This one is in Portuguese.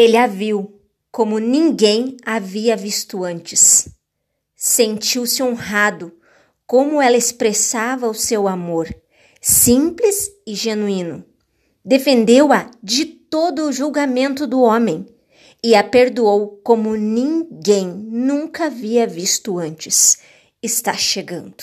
Ele a viu como ninguém havia visto antes. Sentiu-se honrado como ela expressava o seu amor, simples e genuíno. Defendeu-a de todo o julgamento do homem e a perdoou como ninguém nunca havia visto antes. Está chegando.